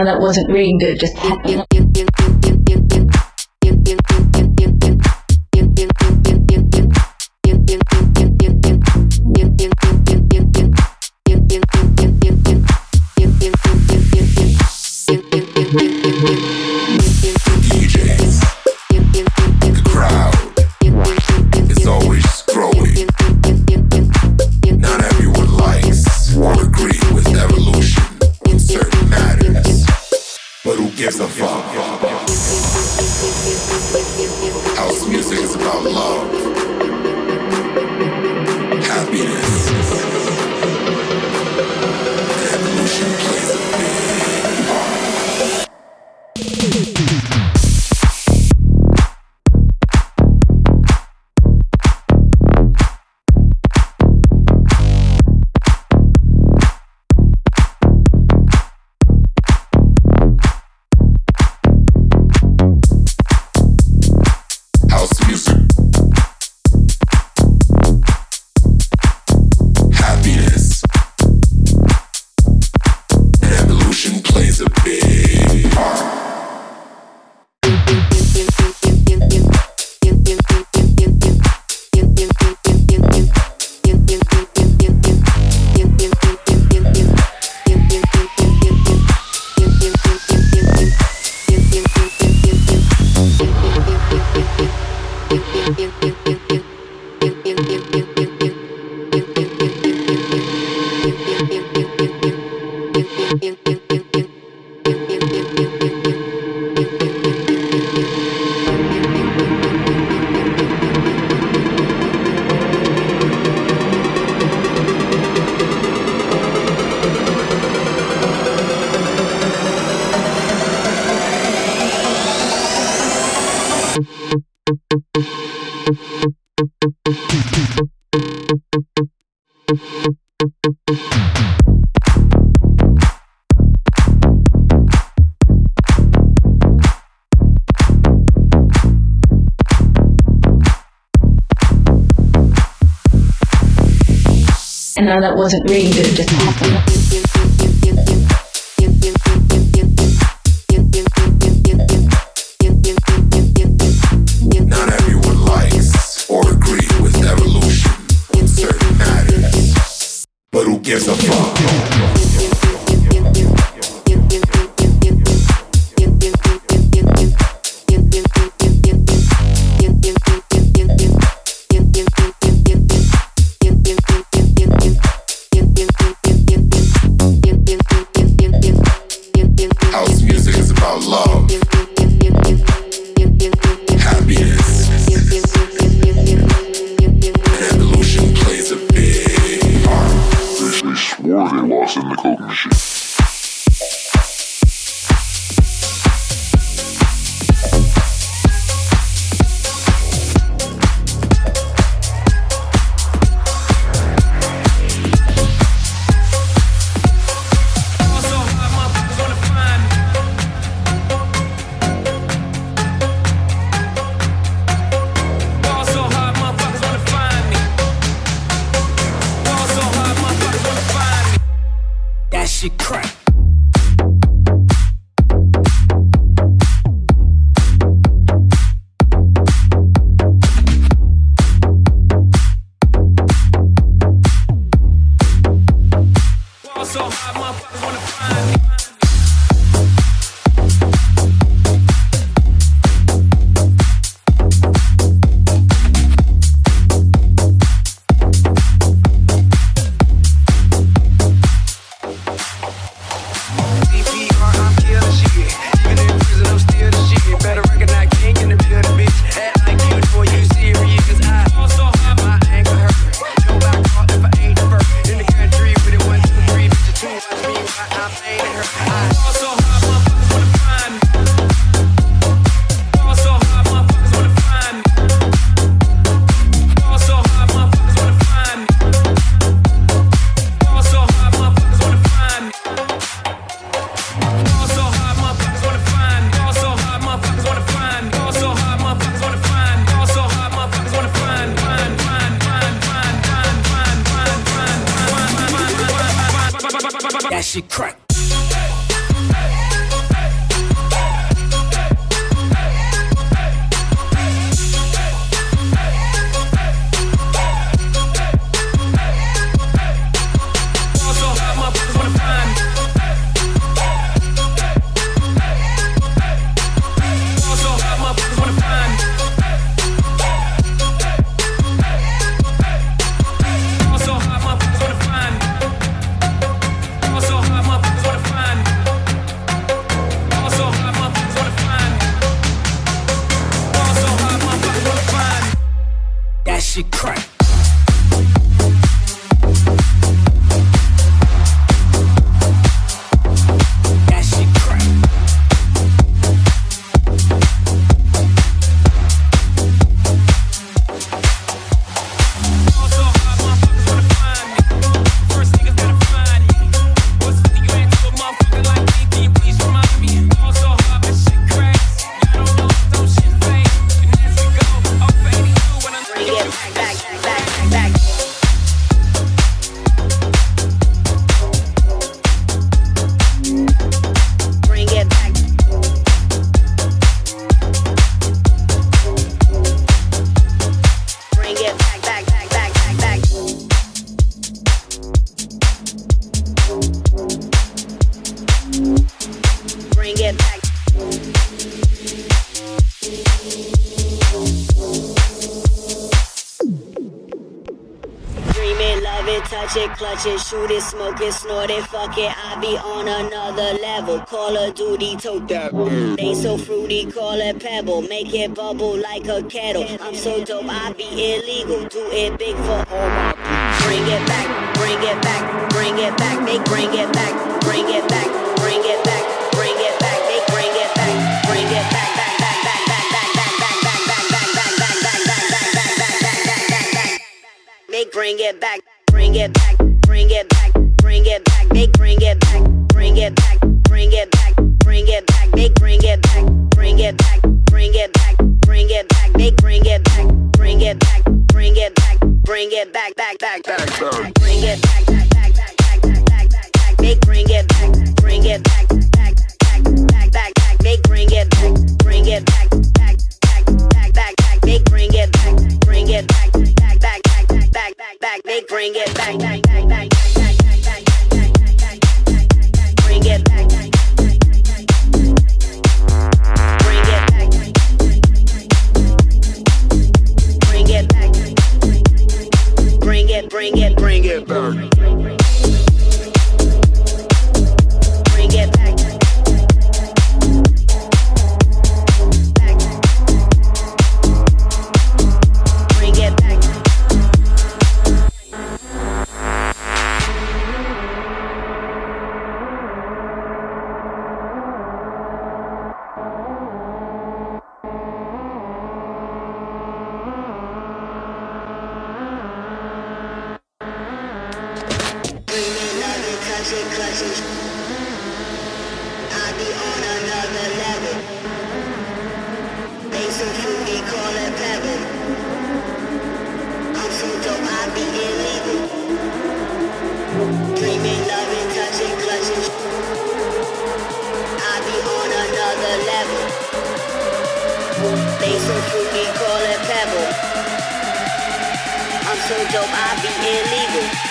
Now that wasn't really good, it just happened. Clutch it, shoot it, smoke it, snort it, fuck it. I be on another level. Call of Duty, tote that. They so fruity, call it pebble. Make it bubble like a kettle. I'm so dope, I be illegal. Do it big for all my Bring it back, bring it back, bring it back. They bring it back, bring it back, bring it back, bring it back. Bring it back, bring it back. Bring it back, bring it back bring it back, bring it back, they bring it back, bring it back, bring it back, bring it back, they bring it back, bring it back, bring it back, bring it back, they bring it back, bring it back, bring it back, bring it back, back, back, back, back, bring it back, back, back, back, back, back, back, they bring it back, bring it back, back, back, back, back, back, back, they bring it back, bring it back. it back, they bring it back, back, back, back. Bring it back. Bring it back. Bring it back. Bring it, bring it, bring it back. Bring it back. I'm so dope, I be illegal.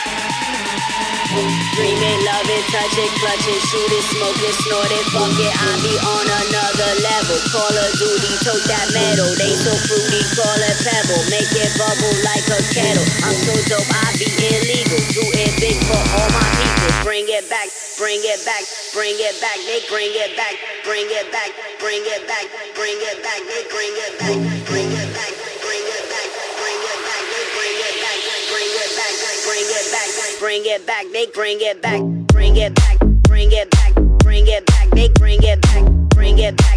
Dreaming, loving, touching, clutching, shooting, smoking, snorting, fuck it, smoke it, snort it, funk it. I be on another level. Call of Duty, tote that metal. They so fruity, call it pebble. Make it bubble like a kettle. I'm so dope, I be illegal. Do it big for all my people. Bring it back, bring it back, bring it back. They bring it back, bring it back, bring it back, bring it back. They bring it back, bring it back, bring it back, they bring it back, bring it back, bring it back, bring it back, they bring it back, bring it back,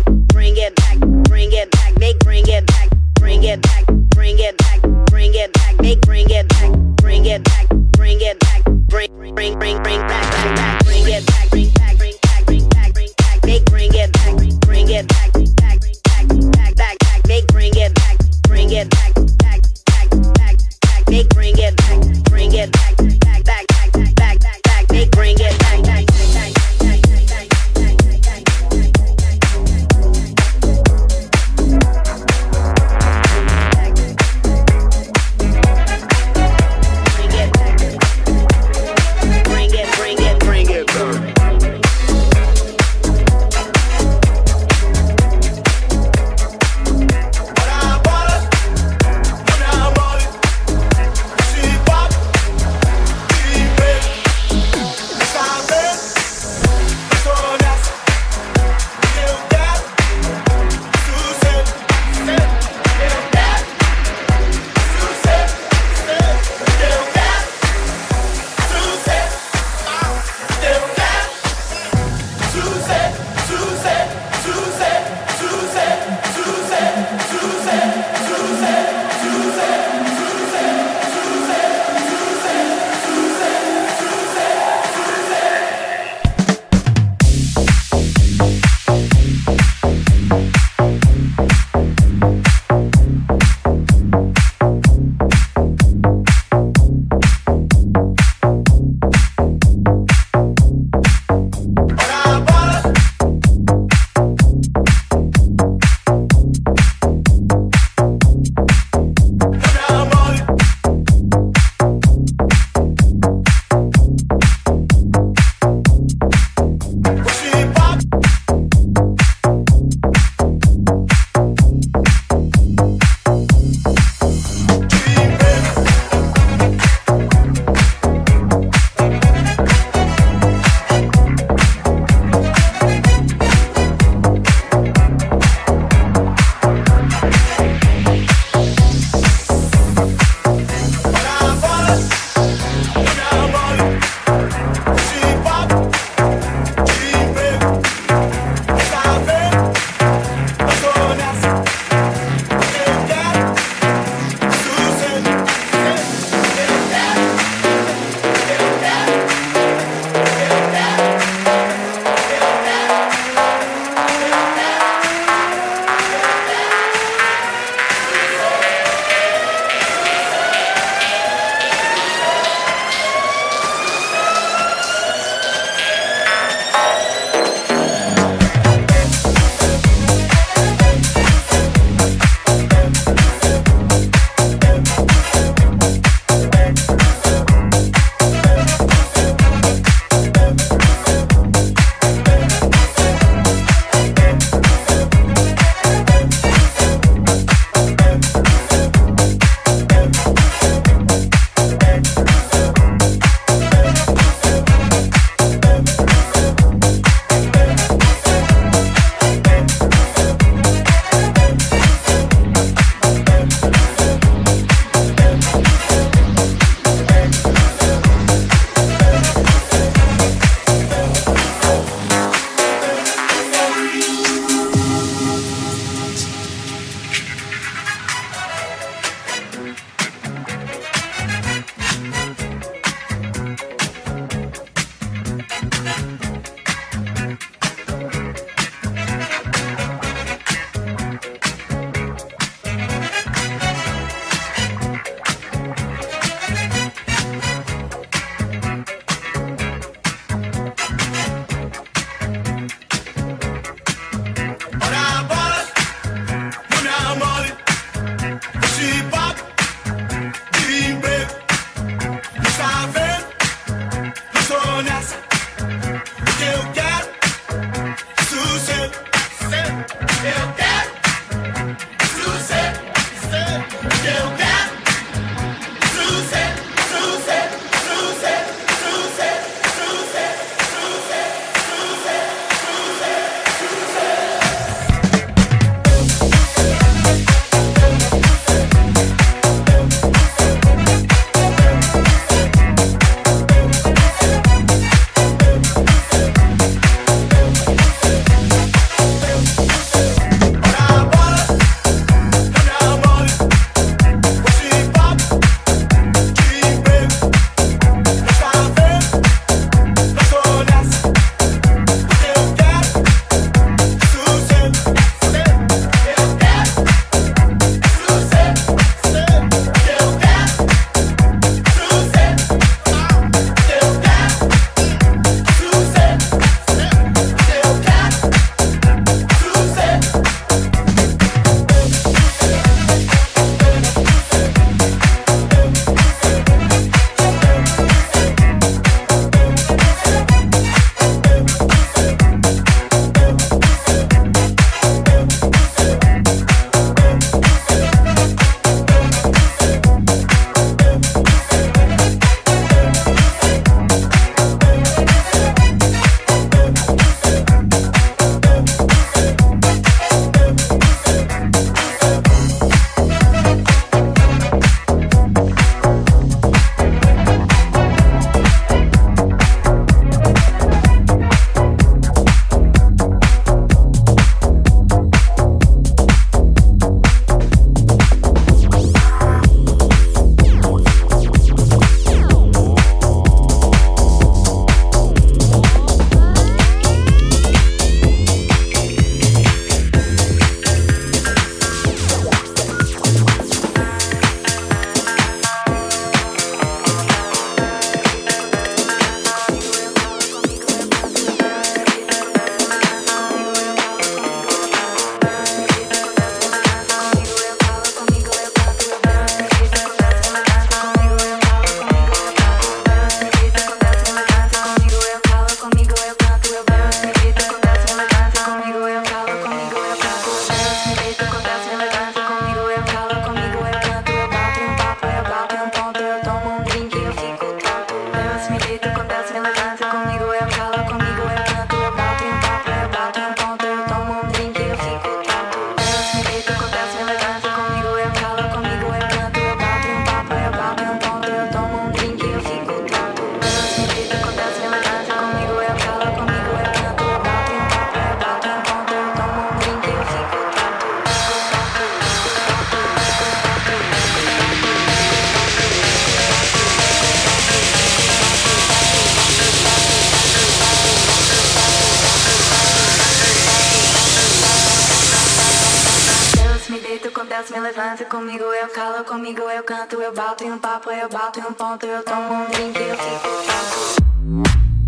Father, come on and give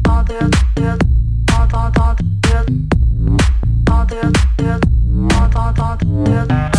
Father, Father, Father, Father, Father, Father, Father, Father,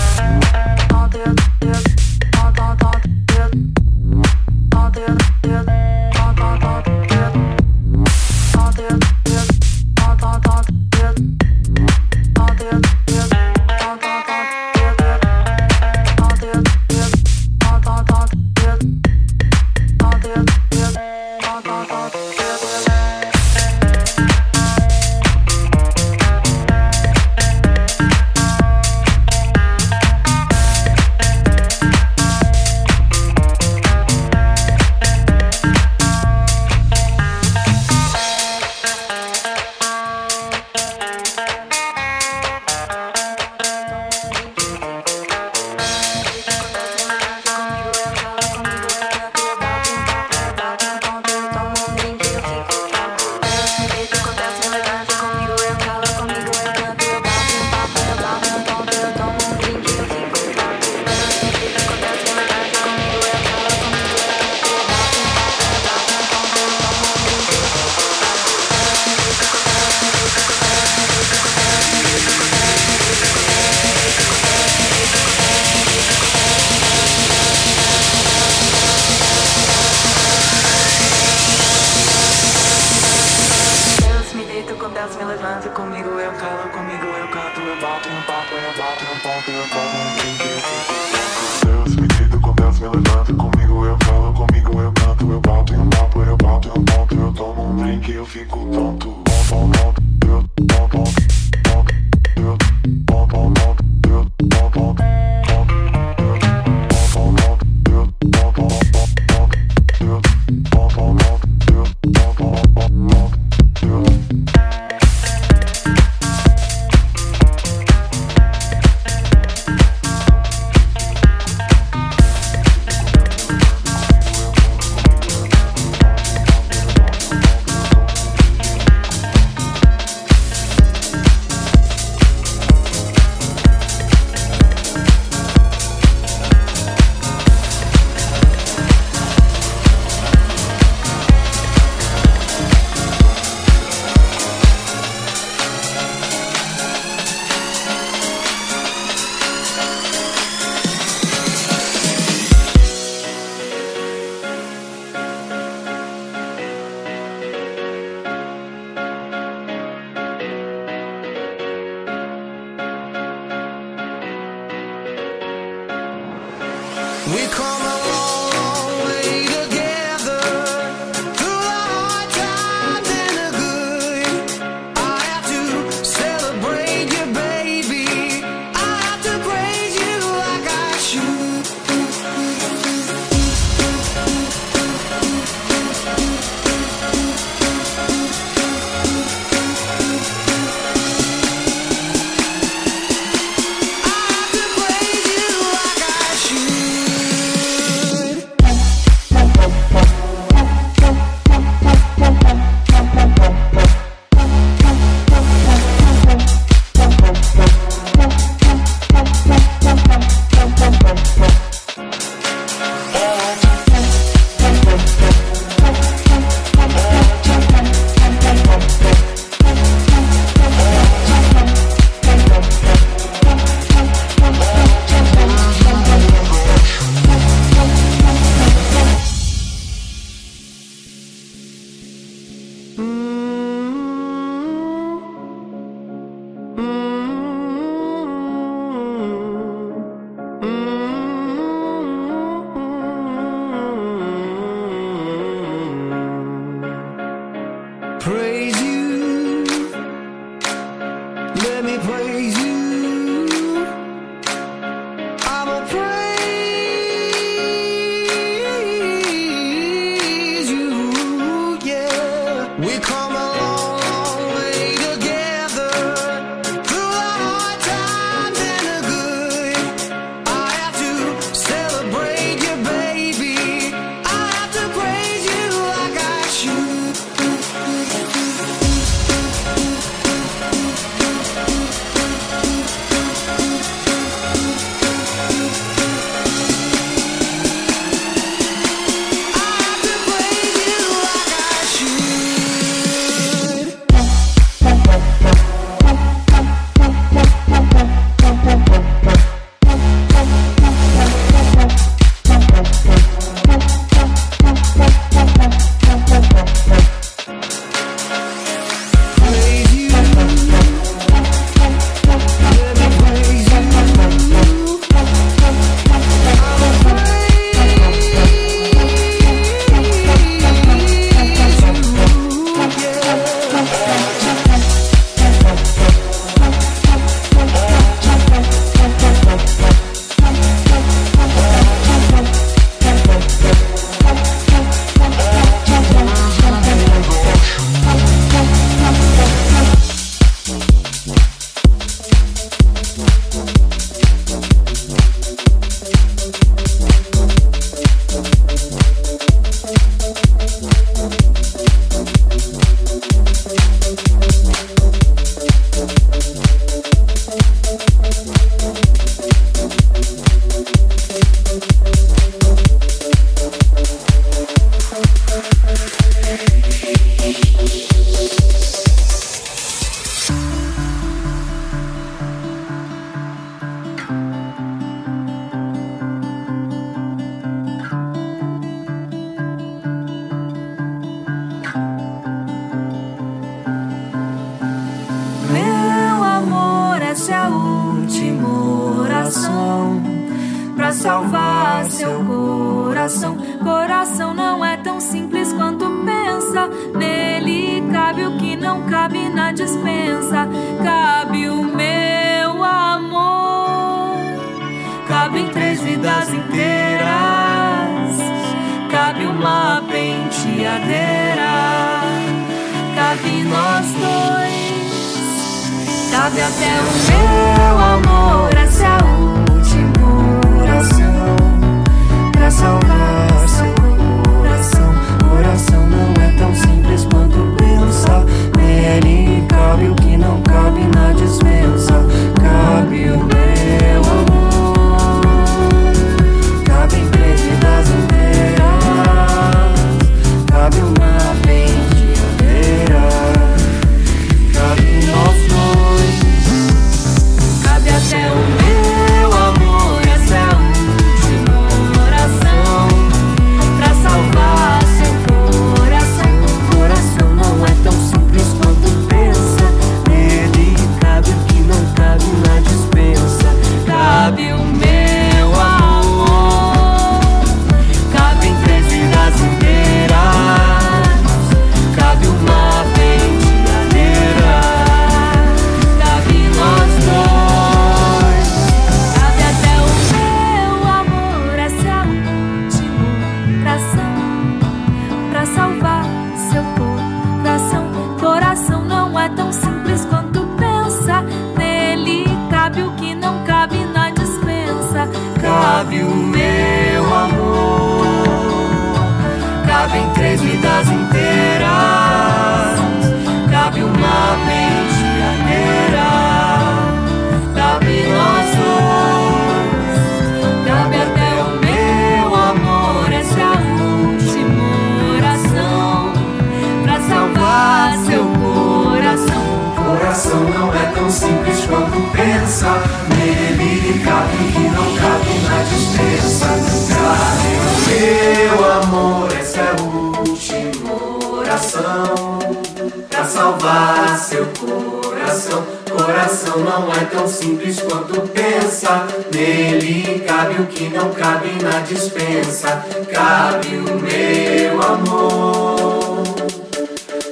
Nele cabe o que não cabe na dispensa. Cabe o meu amor.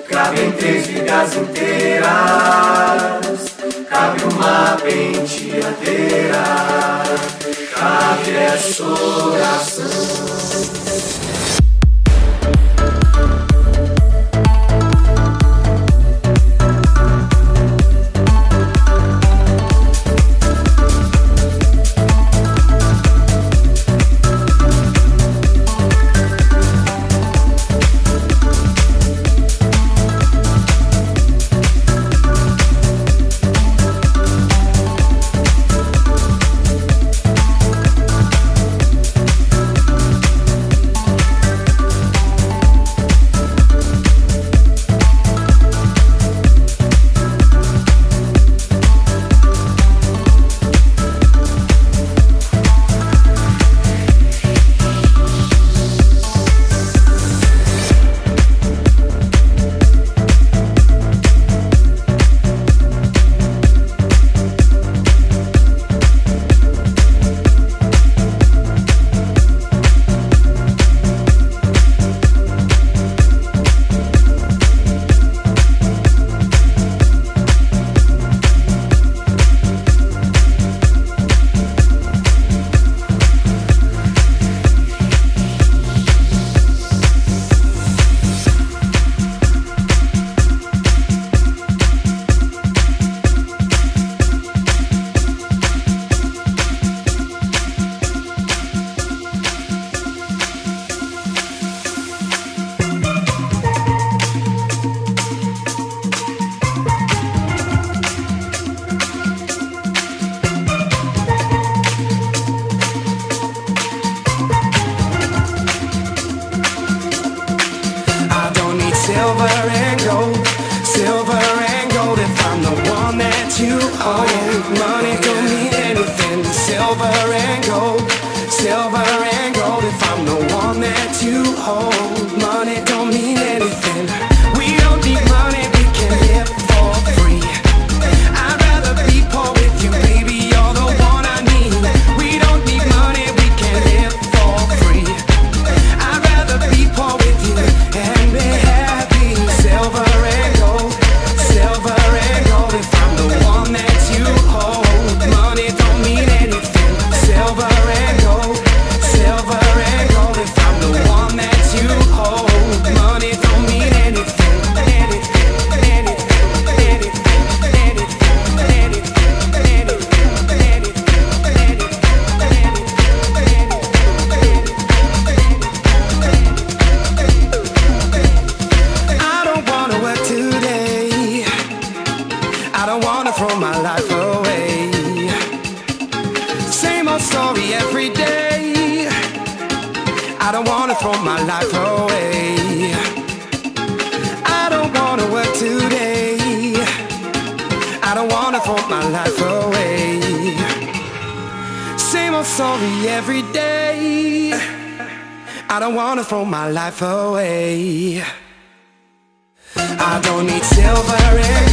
Cabe em três vidas inteiras. Cabe uma penteadeira. Cabe essa oração. Need silver and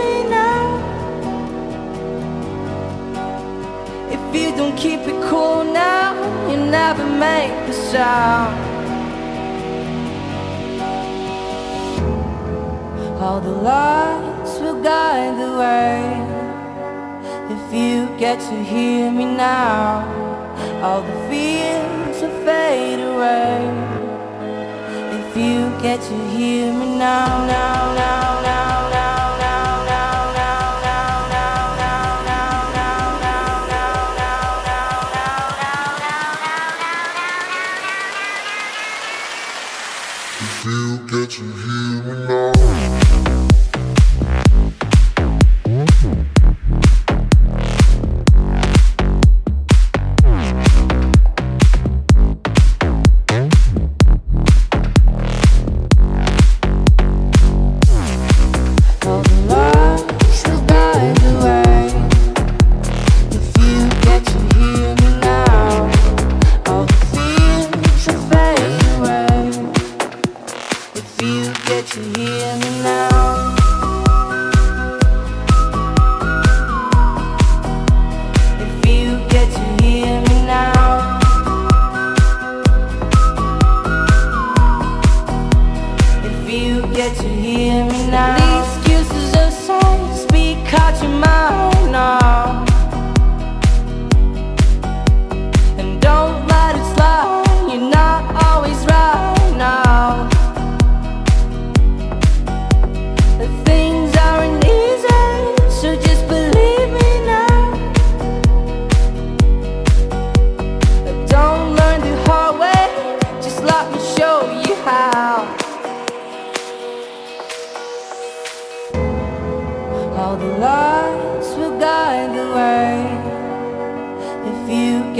me now. If you don't keep it cool now, you never make the sound. All the lights will guide the way. If you get to hear me now, all the fears will fade away. If you get to hear me now, now, now, now,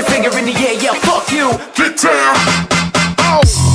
your finger in the air, yeah, fuck you, get down. Oh.